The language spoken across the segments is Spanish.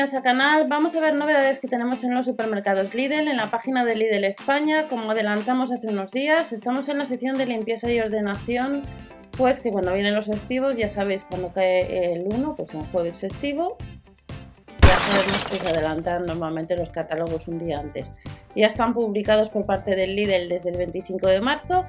bienvenidos al canal. Vamos a ver novedades que tenemos en los supermercados Lidl, en la página de Lidl España. Como adelantamos hace unos días, estamos en la sección de limpieza y ordenación, pues que cuando vienen los festivos, ya sabéis, cuando cae el 1, pues un jueves festivo, ya sabemos que se adelantan normalmente los catálogos un día antes. Ya están publicados por parte del Lidl desde el 25 de marzo.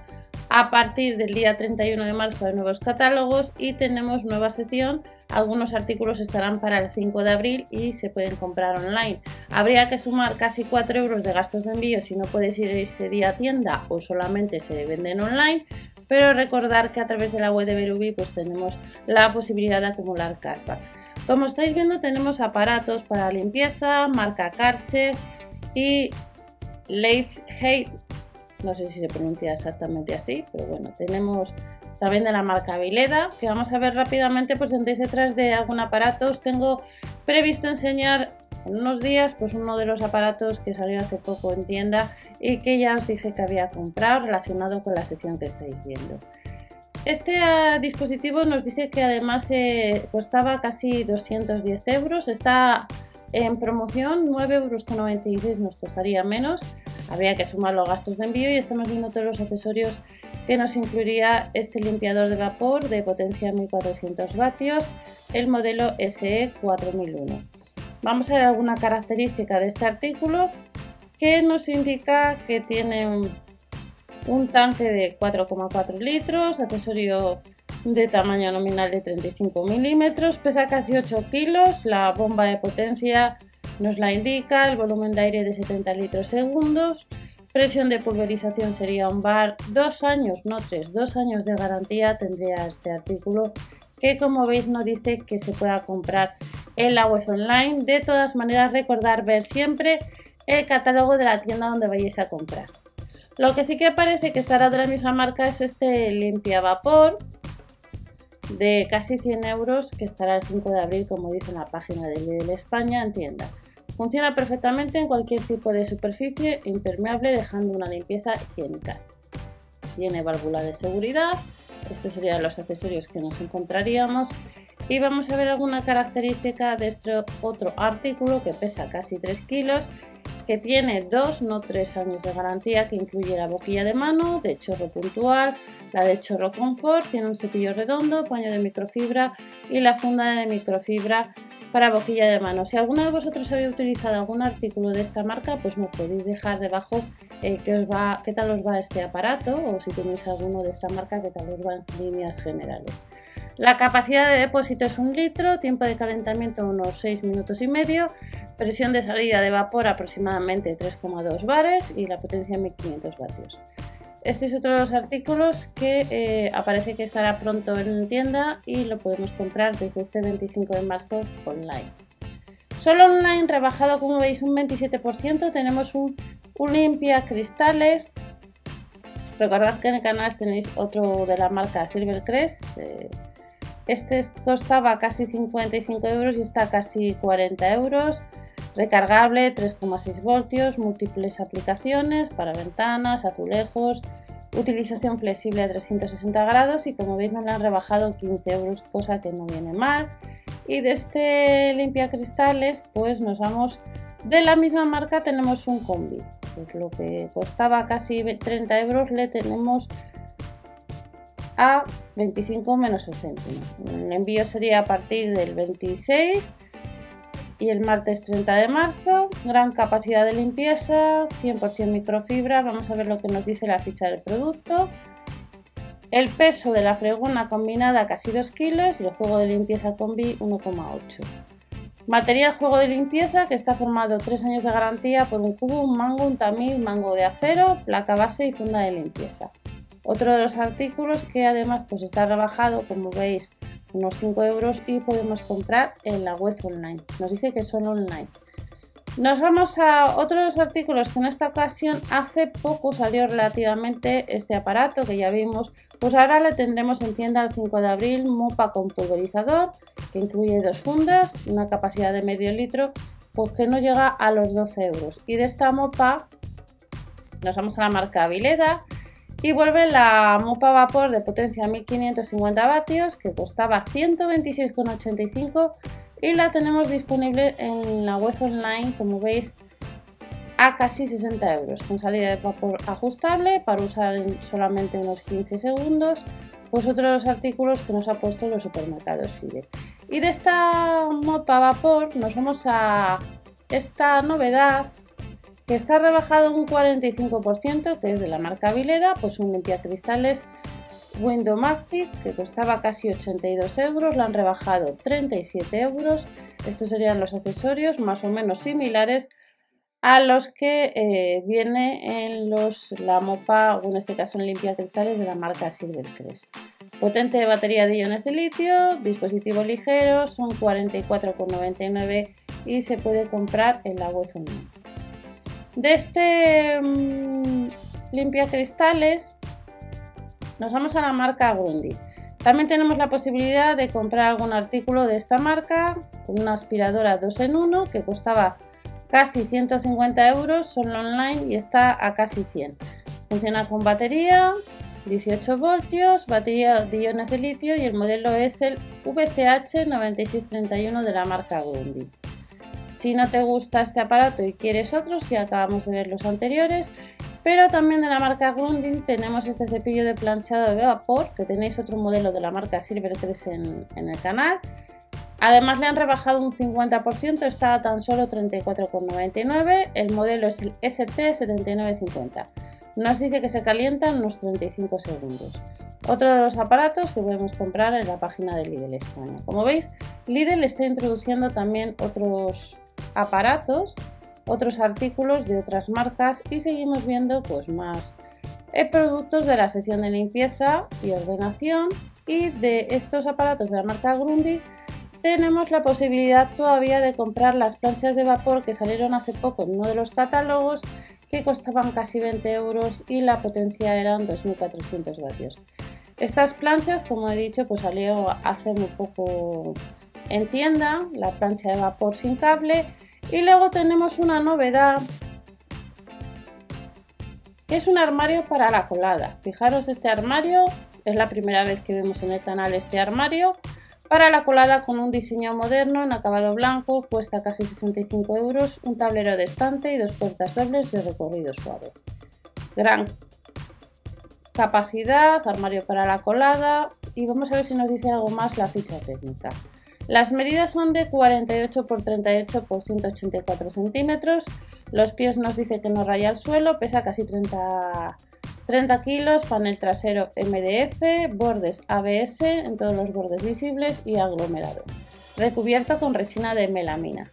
A partir del día 31 de marzo hay nuevos catálogos y tenemos nueva sección algunos artículos estarán para el 5 de abril y se pueden comprar online. Habría que sumar casi 4 euros de gastos de envío si no puedes ir ese día a tienda o solamente se venden online. Pero recordar que a través de la web de Berubi pues tenemos la posibilidad de acumular cashback. Como estáis viendo tenemos aparatos para limpieza, marca Karcher y Late Hate, no sé si se pronuncia exactamente así, pero bueno, tenemos también de la marca Vileda, que vamos a ver rápidamente, pues sentéis detrás de algún aparato. Os tengo previsto enseñar en unos días pues uno de los aparatos que salió hace poco en tienda y que ya os dije que había comprado relacionado con la sesión que estáis viendo. Este ah, dispositivo nos dice que además eh, costaba casi 210 euros, está en promoción 9,96 euros nos costaría menos, habría que sumar los gastos de envío y estamos viendo todos los accesorios que nos incluiría este limpiador de vapor de potencia 1400 vatios, el modelo SE 4001. Vamos a ver alguna característica de este artículo que nos indica que tiene un, tanque de 4,4 litros, accesorio de tamaño nominal de 35 milímetros, pesa casi 8 kilos, la bomba de potencia nos la indica, el volumen de aire de 70 litros segundos, Presión de pulverización sería un bar. Dos años, no tres, dos años de garantía tendría este artículo que como veis no dice que se pueda comprar en la web online. De todas maneras recordar ver siempre el catálogo de la tienda donde vayáis a comprar. Lo que sí que parece que estará de la misma marca es este limpia vapor de casi 100 euros que estará el 5 de abril como dice en la página de Lidl España en tienda. Funciona perfectamente en cualquier tipo de superficie impermeable dejando una limpieza higiénica. Tiene válvula de seguridad, estos serían los accesorios que nos encontraríamos y vamos a ver alguna característica de este otro artículo que pesa casi 3 kilos que tiene 2, no 3 años de garantía, que incluye la boquilla de mano, de chorro puntual, la de chorro confort, tiene un cepillo redondo, paño de microfibra y la funda de microfibra para boquilla de mano. Si alguno de vosotros habéis utilizado algún artículo de esta marca, pues me podéis dejar debajo eh, qué, qué tal os va este aparato o si tenéis alguno de esta marca, qué tal os va en líneas generales. La capacidad de depósito es un litro, tiempo de calentamiento unos 6 minutos y medio, presión de salida de vapor aproximadamente 3,2 bares y la potencia 1500 vatios. Este es otro de los artículos que eh, aparece que estará pronto en tienda y lo podemos comprar desde este 25 de marzo online. Solo online rebajado como veis un 27%, tenemos un, limpia cristales. Recordad que en el canal tenéis otro de la marca Silvercrest. Eh, este costaba casi 55 euros y está casi 40 euros. Recargable 3,6 voltios, múltiples aplicaciones para ventanas, azulejos, utilización flexible a 360 grados y como veis nos han rebajado 15 euros, cosa que no viene mal. Y de este limpia cristales pues nos vamos de la misma marca tenemos un combi. Pues lo que costaba casi 30 euros le tenemos a 25 menos el céntimo. El envío sería a partir del 26 y el martes 30 de marzo. Gran capacidad de limpieza, 100% microfibra. Vamos a ver lo que nos dice la ficha del producto. El peso de la fregona combinada casi 2 kilos y el juego de limpieza combi 1,8. Material juego de limpieza que está formado 3 años de garantía por un cubo, un mango, un tamiz, mango de acero, placa base y funda de limpieza. Otro de los artículos que además pues está rebajado, como veis, unos 5 euros y podemos comprar en la web online. Nos dice que son online. Nos vamos a otros artículos que en esta ocasión hace poco salió relativamente este aparato que ya vimos. Pues ahora le tendremos en tienda el 5 de abril, mopa con pulverizador que incluye dos fundas, una capacidad de medio litro, pues que no llega a los 12 euros. Y de esta mopa nos vamos a la marca Vileda y vuelve la mopa vapor de potencia 1550 vatios que costaba 126,85 y la tenemos disponible en la web online, como veis, a casi 60 euros, con salida de vapor ajustable para usar en solamente unos 15 segundos, pues otros artículos que nos ha puesto los supermercados Lidl. Y de esta mopa vapor nos vamos a esta novedad que está rebajado un 45%, que es de la marca Vileda, pues un limpiacristales Windomatic que costaba casi 82 euros, la han rebajado 37 euros. Estos serían los accesorios más o menos similares a los que eh, viene en los, la mopa o en este caso en limpia cristales de la marca Silvercrest. Potente batería de iones de litio, dispositivo ligero, son 44,99 y se puede comprar en la web online. De este mm, limpia cristales nos vamos a la marca Grundy. También tenemos la posibilidad de comprar algún artículo de esta marca, una aspiradora 2 en 1 que costaba casi 150 euros, solo online y está a casi 100. Funciona con batería, 18 voltios, batería de iones de litio y el modelo es el VCH 9631 de la marca Grundy. Si no te gusta este aparato y quieres otros, ya acabamos de ver los anteriores, pero también de la marca Grundy tenemos este cepillo de planchado de vapor, que tenéis otro modelo de la marca Silvercrest en, en el canal, Además le han rebajado un 50%, está a tan solo 34,99. El modelo es el ST7950. Nos dice que se calienta en unos 35 segundos. Otro de los aparatos que podemos comprar en la página de Lidl España. Como veis, Lidl está introduciendo también otros aparatos, otros artículos de otras marcas y seguimos viendo pues más eh, productos de la sección de limpieza y ordenación y de estos aparatos de la marca Grundy tenemos la posibilidad todavía de comprar las planchas de vapor que salieron hace poco en uno de los catálogos que costaban casi 20 euros y la potencia eran 2400 vatios. Estas planchas, como he dicho, pues salió hace muy poco en tienda, la plancha de vapor sin cable y luego tenemos una novedad que es un armario para la colada. Fijaros este armario, es la primera vez que vemos en el canal este armario para la colada con un diseño moderno en acabado blanco cuesta casi 65 euros, un tablero de estante y dos puertas dobles de recorrido suave. Gran capacidad, armario para la colada y vamos a ver si nos dice algo más la ficha técnica. Las medidas son de 48 x 38 x 184 centímetros. Los pies nos dice que no raya el suelo, pesa casi 30 30 kilos, panel trasero MDF, bordes ABS en todos los bordes visibles y aglomerado. Recubierto con resina de melamina.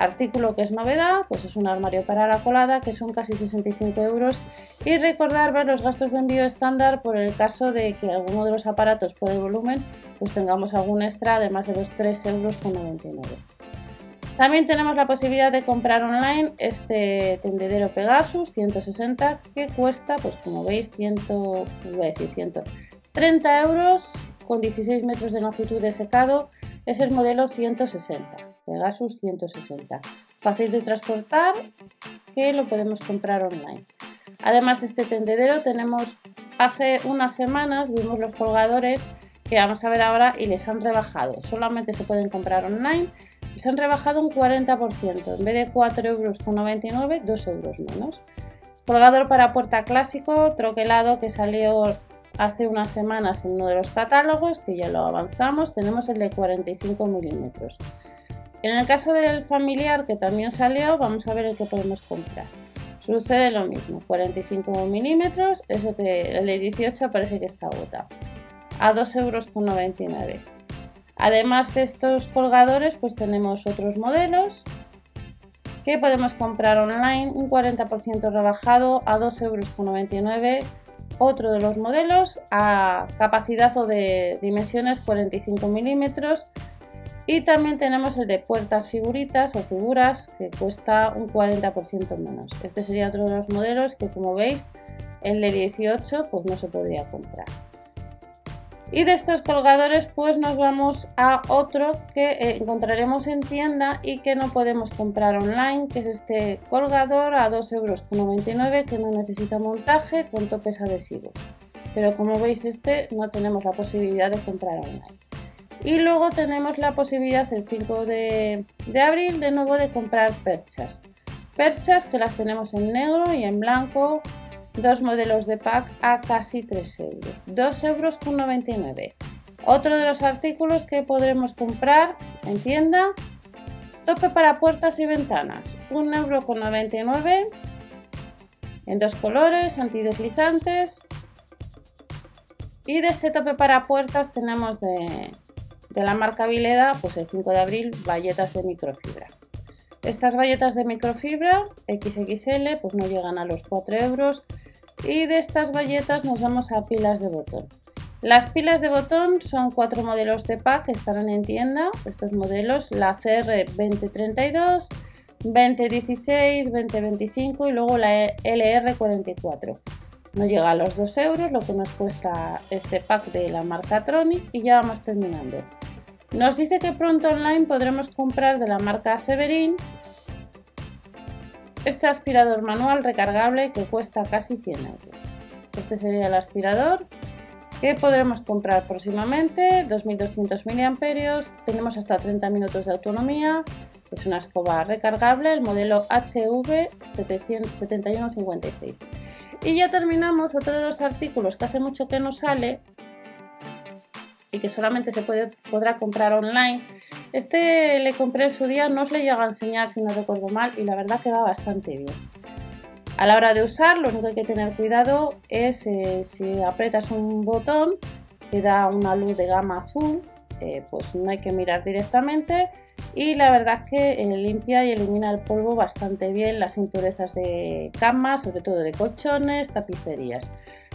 Artículo que es novedad, pues es un armario para la colada que son casi 65 euros y recordar ver los gastos de envío estándar por el caso de que alguno de los aparatos por el volumen pues tengamos algún extra además de los 3,99 euros. También tenemos la posibilidad de comprar online este tendedero Pegasus 160 que cuesta, pues como veis, 130 euros con 16 metros de longitud de secado. Es el modelo 160, Pegasus 160. Fácil de transportar que lo podemos comprar online. Además de este tendedero tenemos hace unas semanas vimos los colgadores que vamos a ver ahora y les han rebajado. Solamente se pueden comprar online se han rebajado un 40%, en vez de 4,99 euros, 2 euros menos. Colgador para puerta clásico, troquelado que salió hace unas semanas en uno de los catálogos, que ya lo avanzamos, tenemos el de 45 milímetros. En el caso del familiar que también salió, vamos a ver el que podemos comprar. Sucede lo mismo, 45 milímetros, eso que el de 18 parece que está agotado, a 2,99 euros. Además de estos colgadores, pues tenemos otros modelos que podemos comprar online, un 40% rebajado a 2,99 euros. Otro de los modelos a capacidad o de dimensiones 45 milímetros. Y también tenemos el de puertas figuritas o figuras que cuesta un 40% menos. Este sería otro de los modelos que como veis el de 18 pues no se podría comprar. Y de estos colgadores pues nos vamos a otro que eh, encontraremos en tienda y que no podemos comprar online, que es este colgador a 2,99 euros que no necesita montaje con topes adhesivos. Pero como veis este no tenemos la posibilidad de comprar online. Y luego tenemos la posibilidad el 5 de, de abril de nuevo de comprar perchas. Perchas que las tenemos en negro y en blanco, dos modelos de pack a casi 3 euros, 2 euros con 99. Otro de los artículos que podremos comprar en tienda, tope para puertas y ventanas, 1,99 euro con 99 en dos colores, antideslizantes. Y de este tope para puertas tenemos de, de la marca Vileda, pues el 5 de abril, valletas de microfibra. Estas valletas de microfibra XXL pues no llegan a los 4 euros y de estas valletas nos vamos a pilas de botón. Las pilas de botón son cuatro modelos de pack que estarán en tienda. Estos modelos, la CR 2032, 2016, 2025 y luego la LR44. No llega a los 2 euros lo que nos cuesta este pack de la marca Tronic y ya vamos terminando. Nos dice que pronto online podremos comprar de la marca Severin este aspirador manual recargable que cuesta casi 100 euros. Este sería el aspirador que podremos comprar próximamente, 2200 mAh, tenemos hasta 30 minutos de autonomía, es una escoba recargable, el modelo HV7156. Y ya terminamos otro de los artículos que hace mucho que no sale y que solamente se podrá comprar online. Este le compré en su día, no os le llega a enseñar si no recuerdo mal y la verdad que va bastante bien. A la hora de usar, lo único que hay que tener cuidado es eh, si apretas un botón que da una luz de gama azul, eh, pues no hay que mirar directamente y la verdad es que eh, limpia y elimina el polvo bastante bien las impurezas de cama, sobre todo de colchones, tapicerías.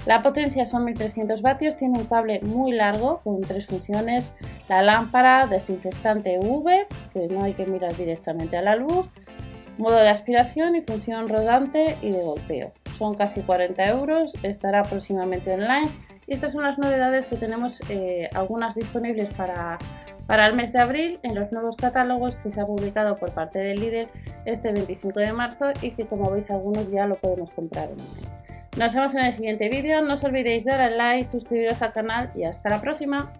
La potencia son 1300 vatios, tiene un cable muy largo con tres funciones, la lámpara, desinfectante UV, que no hay que mirar directamente a la luz, modo de aspiración y función rodante y de golpeo. Son casi 40 euros, estará próximamente online y estas son las novedades que tenemos, eh, algunas disponibles para, para el mes de abril en los nuevos catálogos que se ha publicado por parte del líder este 25 de marzo y que como veis algunos ya lo podemos comprar online. Nos vemos en el siguiente vídeo, no os olvidéis de dar like, suscribiros al canal y hasta la próxima.